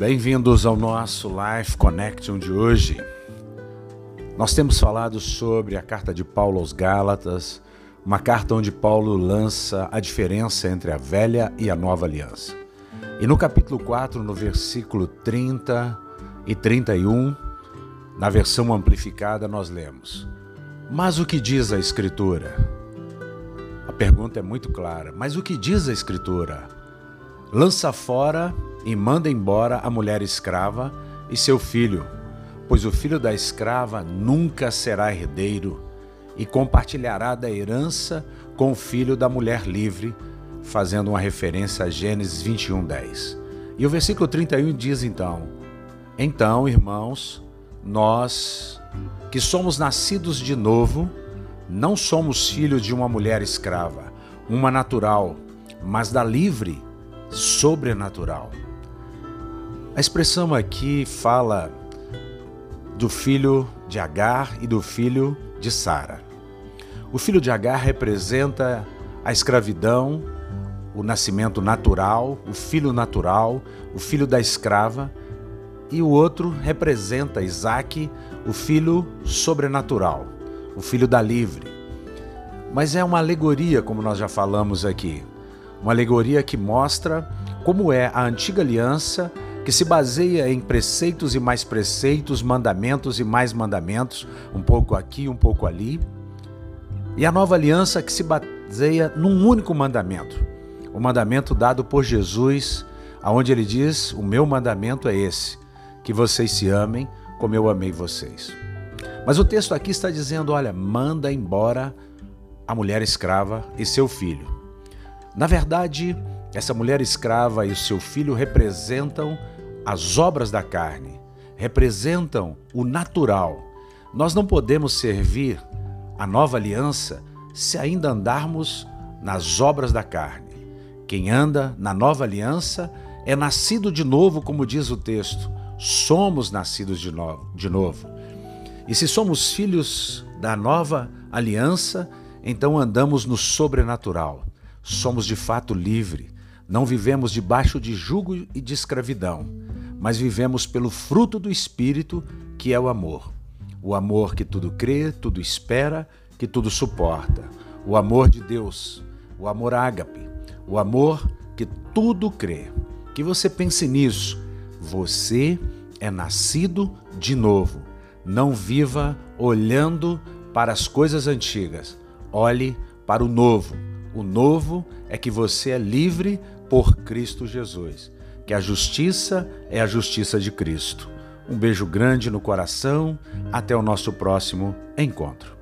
Bem-vindos ao nosso Life Connection de hoje. Nós temos falado sobre a carta de Paulo aos Gálatas, uma carta onde Paulo lança a diferença entre a velha e a nova aliança. E no capítulo 4, no versículo 30 e 31, na versão amplificada, nós lemos: Mas o que diz a Escritura? A pergunta é muito clara, mas o que diz a Escritura? Lança fora e manda embora a mulher escrava e seu filho, pois o filho da escrava nunca será herdeiro e compartilhará da herança com o filho da mulher livre, fazendo uma referência a Gênesis 21:10. E o versículo 31 diz então: Então, irmãos, nós que somos nascidos de novo, não somos filhos de uma mulher escrava, uma natural, mas da livre, sobrenatural. A expressão aqui fala do filho de Agar e do filho de Sara. O filho de Agar representa a escravidão, o nascimento natural, o filho natural, o filho da escrava, e o outro representa Isaac, o filho sobrenatural, o filho da livre. Mas é uma alegoria, como nós já falamos aqui, uma alegoria que mostra como é a antiga aliança que se baseia em preceitos e mais preceitos, mandamentos e mais mandamentos, um pouco aqui, um pouco ali. E a nova aliança que se baseia num único mandamento, o mandamento dado por Jesus, aonde ele diz: "O meu mandamento é esse, que vocês se amem como eu amei vocês". Mas o texto aqui está dizendo: olha, manda embora a mulher escrava e seu filho. Na verdade, essa mulher escrava e o seu filho representam as obras da carne, representam o natural. Nós não podemos servir a nova aliança se ainda andarmos nas obras da carne. Quem anda na nova aliança é nascido de novo, como diz o texto. Somos nascidos de novo. De novo. E se somos filhos da nova aliança, então andamos no sobrenatural. Somos de fato livres. Não vivemos debaixo de jugo e de escravidão mas vivemos pelo fruto do Espírito, que é o amor. O amor que tudo crê, tudo espera, que tudo suporta. O amor de Deus, o amor ágape, o amor que tudo crê. Que você pense nisso. Você é nascido de novo. Não viva olhando para as coisas antigas. Olhe para o novo. O novo é que você é livre por Cristo Jesus que a justiça é a justiça de Cristo. Um beijo grande no coração. Até o nosso próximo encontro.